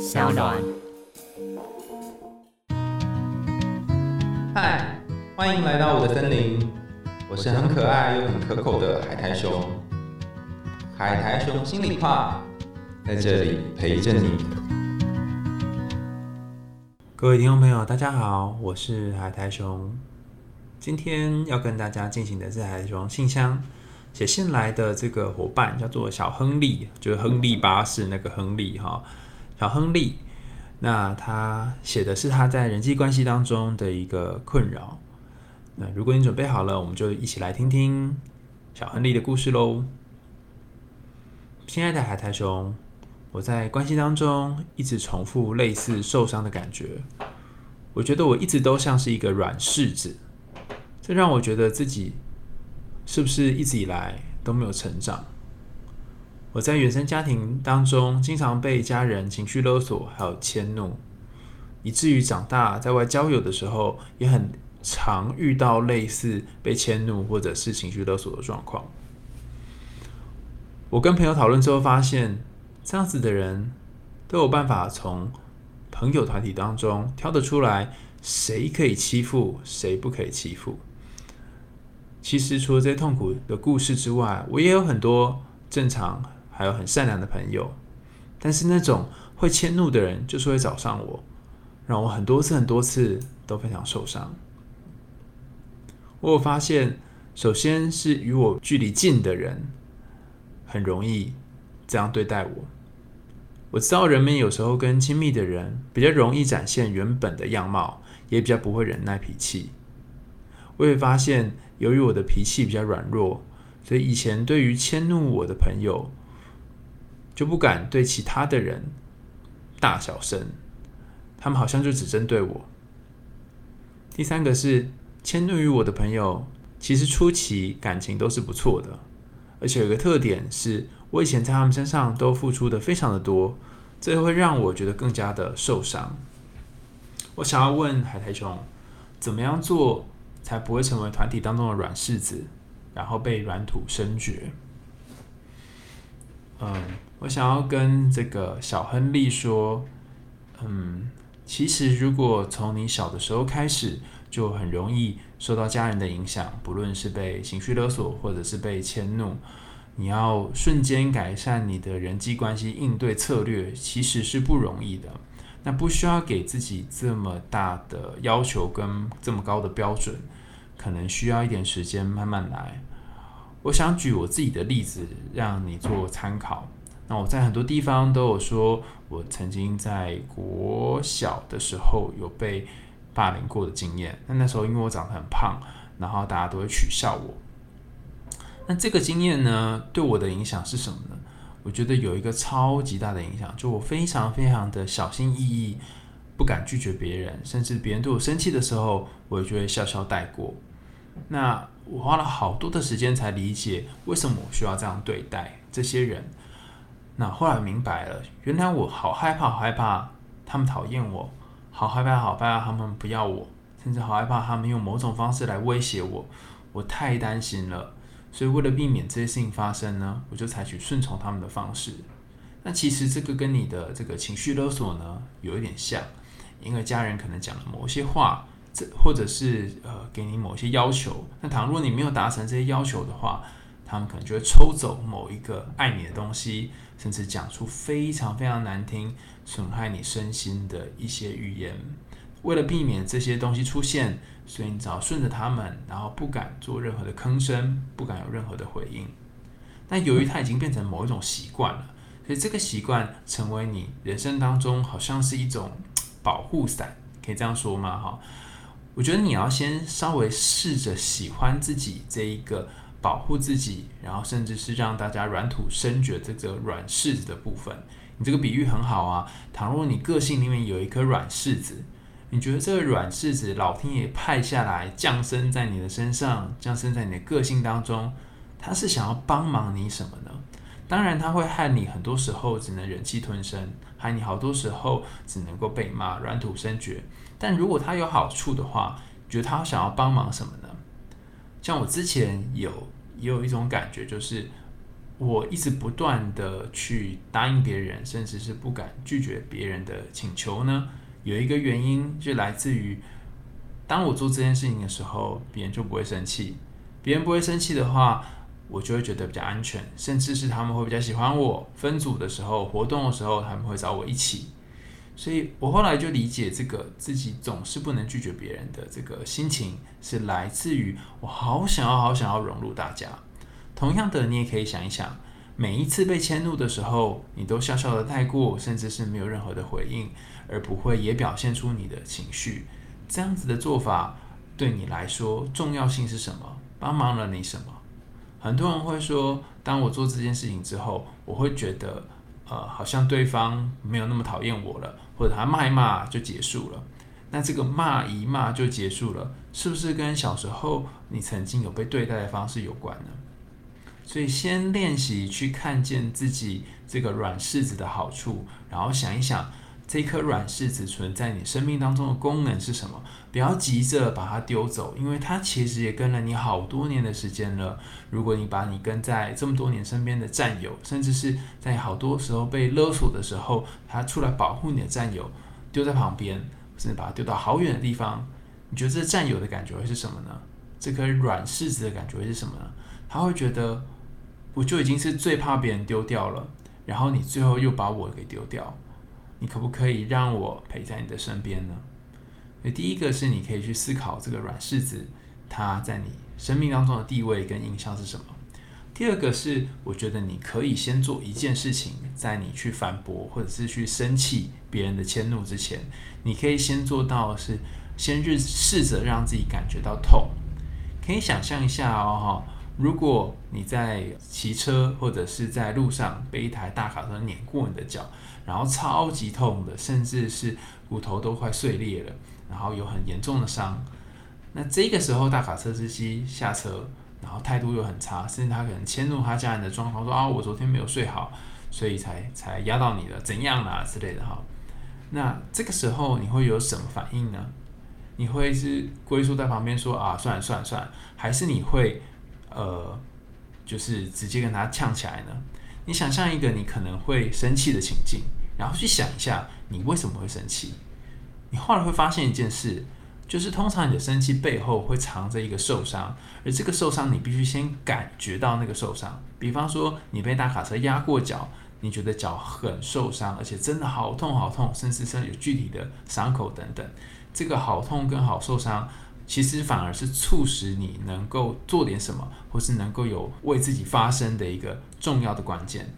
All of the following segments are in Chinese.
小暖。嗨，欢迎来到我的森林，我是很可爱又很可口的海苔熊。海苔熊心里话，在这里陪着你。各位听众朋友，大家好，我是海苔熊。今天要跟大家进行的是海苔熊信箱。写信来的这个伙伴叫做小亨利，就是亨利巴士那个亨利哈，小亨利。那他写的是他在人际关系当中的一个困扰。那如果你准备好了，我们就一起来听听小亨利的故事喽。亲爱的海苔熊，我在关系当中一直重复类似受伤的感觉。我觉得我一直都像是一个软柿子，这让我觉得自己。是不是一直以来都没有成长？我在原生家庭当中，经常被家人情绪勒索，还有迁怒，以至于长大在外交友的时候，也很常遇到类似被迁怒或者是情绪勒索的状况。我跟朋友讨论之后，发现这样子的人都有办法从朋友团体当中挑得出来，谁可以欺负，谁不可以欺负。其实除了这些痛苦的故事之外，我也有很多正常还有很善良的朋友。但是那种会迁怒的人，就是会找上我，让我很多次很多次都非常受伤。我有发现，首先是与我距离近的人，很容易这样对待我。我知道人们有时候跟亲密的人比较容易展现原本的样貌，也比较不会忍耐脾气。我也发现。由于我的脾气比较软弱，所以以前对于迁怒我的朋友，就不敢对其他的人大小声，他们好像就只针对我。第三个是迁怒于我的朋友，其实初期感情都是不错的，而且有个特点是，我以前在他们身上都付出的非常的多，这会让我觉得更加的受伤。我想要问海苔熊，怎么样做？才不会成为团体当中的软柿子，然后被软土生绝。嗯，我想要跟这个小亨利说，嗯，其实如果从你小的时候开始，就很容易受到家人的影响，不论是被情绪勒索，或者是被迁怒，你要瞬间改善你的人际关系应对策略，其实是不容易的。那不需要给自己这么大的要求跟这么高的标准，可能需要一点时间慢慢来。我想举我自己的例子让你做参考。那我在很多地方都有说，我曾经在国小的时候有被霸凌过的经验。那那时候因为我长得很胖，然后大家都会取笑我。那这个经验呢，对我的影响是什么呢？我觉得有一个超级大的影响，就我非常非常的小心翼翼，不敢拒绝别人，甚至别人对我生气的时候，我就会笑笑带过。那我花了好多的时间才理解为什么我需要这样对待这些人。那后来明白了，原来我好害怕，好害怕他们讨厌我，好害怕，好害怕他们不要我，甚至好害怕他们用某种方式来威胁我。我太担心了。所以为了避免这些事情发生呢，我就采取顺从他们的方式。那其实这个跟你的这个情绪勒索呢有一点像，因为家人可能讲了某些话，这或者是呃给你某些要求。那倘若你没有达成这些要求的话，他们可能就会抽走某一个爱你的东西，甚至讲出非常非常难听、损害你身心的一些语言。为了避免这些东西出现。所以你只要顺着他们，然后不敢做任何的吭声，不敢有任何的回应。但由于它已经变成某一种习惯了，所以这个习惯成为你人生当中好像是一种保护伞，可以这样说吗？哈，我觉得你要先稍微试着喜欢自己这一个保护自己，然后甚至是让大家软土生绝这个软柿子的部分。你这个比喻很好啊。倘若你个性里面有一颗软柿子。你觉得这个软柿子，老天爷派下来降生在你的身上，降生在你的个性当中，他是想要帮忙你什么呢？当然，他会害你，很多时候只能忍气吞声，害你好多时候只能够被骂，软土生绝。但如果他有好处的话，觉得他想要帮忙什么呢？像我之前有也有一种感觉，就是我一直不断的去答应别人，甚至是不敢拒绝别人的请求呢？有一个原因就来自于，当我做这件事情的时候，别人就不会生气。别人不会生气的话，我就会觉得比较安全，甚至是他们会比较喜欢我。分组的时候、活动的时候，他们会找我一起。所以我后来就理解，这个自己总是不能拒绝别人的这个心情，是来自于我好想要、好想要融入大家。同样的，你也可以想一想，每一次被迁怒的时候，你都笑笑的带过，甚至是没有任何的回应，而不会也表现出你的情绪。这样子的做法对你来说重要性是什么？帮忙了你什么？很多人会说，当我做这件事情之后，我会觉得，呃，好像对方没有那么讨厌我了，或者他骂一骂就结束了。那这个骂一骂就结束了，是不是跟小时候你曾经有被对待的方式有关呢？所以，先练习去看见自己这个软柿子的好处，然后想一想。这颗软柿子存在你生命当中的功能是什么？不要急着把它丢走，因为它其实也跟了你好多年的时间了。如果你把你跟在这么多年身边的战友，甚至是在好多时候被勒索的时候，他出来保护你的战友丢在旁边，甚至把它丢到好远的地方，你觉得这战友的感觉会是什么呢？这颗软柿子的感觉会是什么呢？他会觉得我就已经是最怕别人丢掉了，然后你最后又把我给丢掉。你可不可以让我陪在你的身边呢？所以第一个是你可以去思考这个软柿子它在你生命当中的地位跟印象是什么。第二个是我觉得你可以先做一件事情，在你去反驳或者是去生气别人的迁怒之前，你可以先做到是先试试着让自己感觉到痛。可以想象一下哦，哈，如果你在骑车或者是在路上被一台大卡车碾过你的脚。然后超级痛的，甚至是骨头都快碎裂了，然后有很严重的伤。那这个时候，大卡车司机下车，然后态度又很差，甚至他可能迁怒他家人的状况，说啊，我昨天没有睡好，所以才才压到你了，怎样啦之类的哈。那这个时候你会有什么反应呢？你会是龟缩在旁边说啊，算了算了算了，还是你会呃，就是直接跟他呛起来呢？你想象一个你可能会生气的情境，然后去想一下你为什么会生气。你后来会发现一件事，就是通常你的生气背后会藏着一个受伤，而这个受伤你必须先感觉到那个受伤。比方说你被大卡车压过脚，你觉得脚很受伤，而且真的好痛好痛，甚至是有具体的伤口等等。这个好痛跟好受伤。其实反而是促使你能够做点什么，或是能够有为自己发声的一个重要的关键。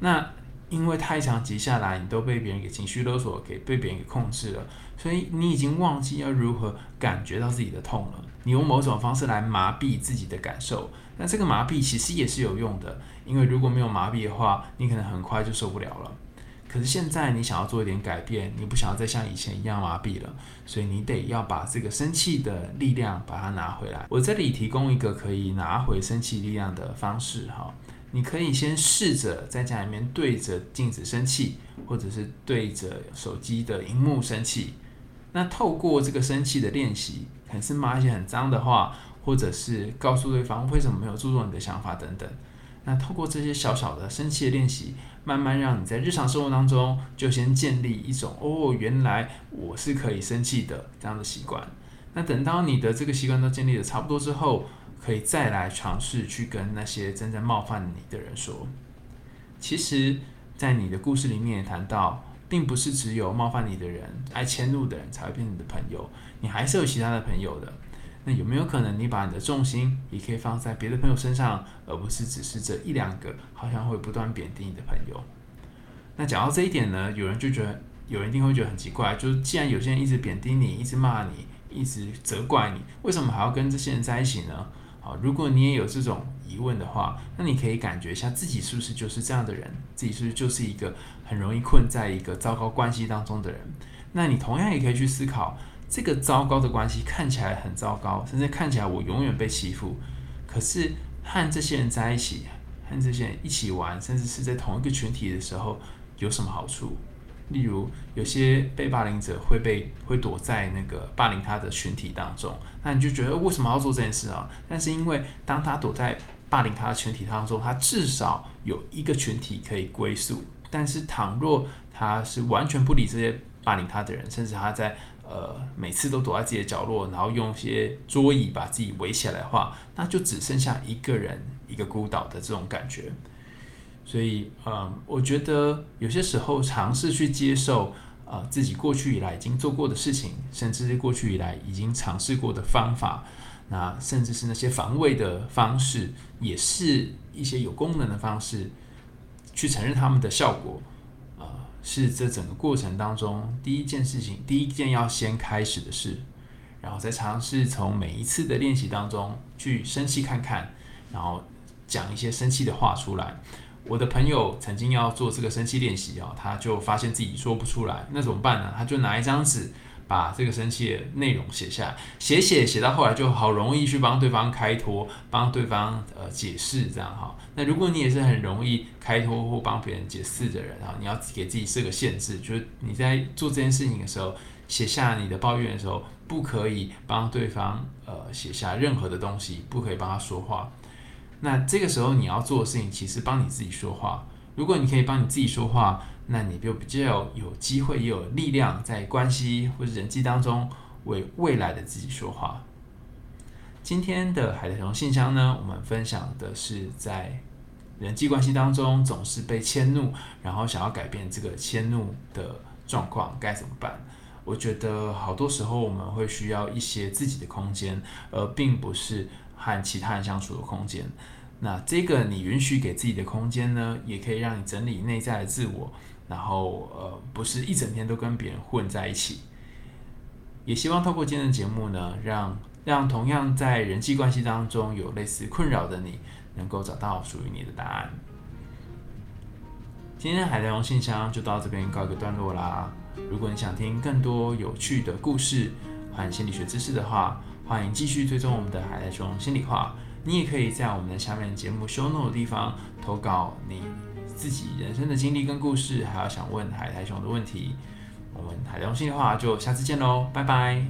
那因为太长期下来，你都被别人给情绪勒索，给被别人给控制了，所以你已经忘记要如何感觉到自己的痛了。你用某种方式来麻痹自己的感受，那这个麻痹其实也是有用的，因为如果没有麻痹的话，你可能很快就受不了了。可是现在你想要做一点改变，你不想要再像以前一样麻痹了，所以你得要把这个生气的力量把它拿回来。我这里提供一个可以拿回生气力量的方式哈，你可以先试着在家里面对着镜子生气，或者是对着手机的荧幕生气。那透过这个生气的练习，可能是骂一些很脏的话，或者是告诉对方为什么没有注重你的想法等等。那透过这些小小的生气的练习，慢慢让你在日常生活当中就先建立一种哦，原来我是可以生气的这样的习惯。那等到你的这个习惯都建立的差不多之后，可以再来尝试去跟那些正在冒犯你的人说。其实，在你的故事里面也谈到，并不是只有冒犯你的人、爱迁怒的人才会变成你的朋友，你还是有其他的朋友的。那有没有可能，你把你的重心也可以放在别的朋友身上，而不是只是这一两个好像会不断贬低你的朋友？那讲到这一点呢，有人就觉得，有人一定会觉得很奇怪，就是既然有些人一直贬低你，一直骂你，一直责怪你，为什么还要跟这些人在一起呢？好，如果你也有这种疑问的话，那你可以感觉一下自己是不是就是这样的人，自己是不是就是一个很容易困在一个糟糕关系当中的人？那你同样也可以去思考。这个糟糕的关系看起来很糟糕，甚至看起来我永远被欺负。可是和这些人在一起，和这些人一起玩，甚至是在同一个群体的时候，有什么好处？例如，有些被霸凌者会被会躲在那个霸凌他的群体当中，那你就觉得为什么要做这件事啊？但是因为当他躲在霸凌他的群体当中，他至少有一个群体可以归宿。但是，倘若他是完全不理这些霸凌他的人，甚至他在呃每次都躲在自己的角落，然后用一些桌椅把自己围起来的话，那就只剩下一个人，一个孤岛的这种感觉。所以，嗯，我觉得有些时候尝试去接受，呃，自己过去以来已经做过的事情，甚至是过去以来已经尝试过的方法，那甚至是那些防卫的方式，也是一些有功能的方式，去承认他们的效果，是这整个过程当中第一件事情，第一件要先开始的事，然后再尝试从每一次的练习当中去生气看看，然后讲一些生气的话出来。我的朋友曾经要做这个生气练习啊，他就发现自己说不出来，那怎么办呢？他就拿一张纸，把这个生气的内容写下来，写写写到后来就好容易去帮对方开脱，帮对方呃解释这样哈。那如果你也是很容易开脱或帮别人解释的人啊，你要给自己设个限制，就是你在做这件事情的时候，写下你的抱怨的时候，不可以帮对方呃写下任何的东西，不可以帮他说话。那这个时候你要做的事情，其实帮你自己说话。如果你可以帮你自己说话，那你就比较有机会，也有力量在关系或者人际当中为未来的自己说话。今天的海豚熊信箱呢，我们分享的是在人际关系当中总是被迁怒，然后想要改变这个迁怒的状况该怎么办？我觉得好多时候我们会需要一些自己的空间，而并不是。和其他人相处的空间，那这个你允许给自己的空间呢，也可以让你整理内在的自我，然后呃，不是一整天都跟别人混在一起。也希望透过今天的节目呢，让让同样在人际关系当中有类似困扰的你，能够找到属于你的答案。今天海苔龙信箱就到这边告一个段落啦。如果你想听更多有趣的故事和心理学知识的话，欢迎继续追踪我们的海苔熊心理话，你也可以在我们的下面节目 show no 的地方投稿你自己人生的经历跟故事，还要想问海苔熊的问题。我们海苔熊心里话就下次见喽，拜拜。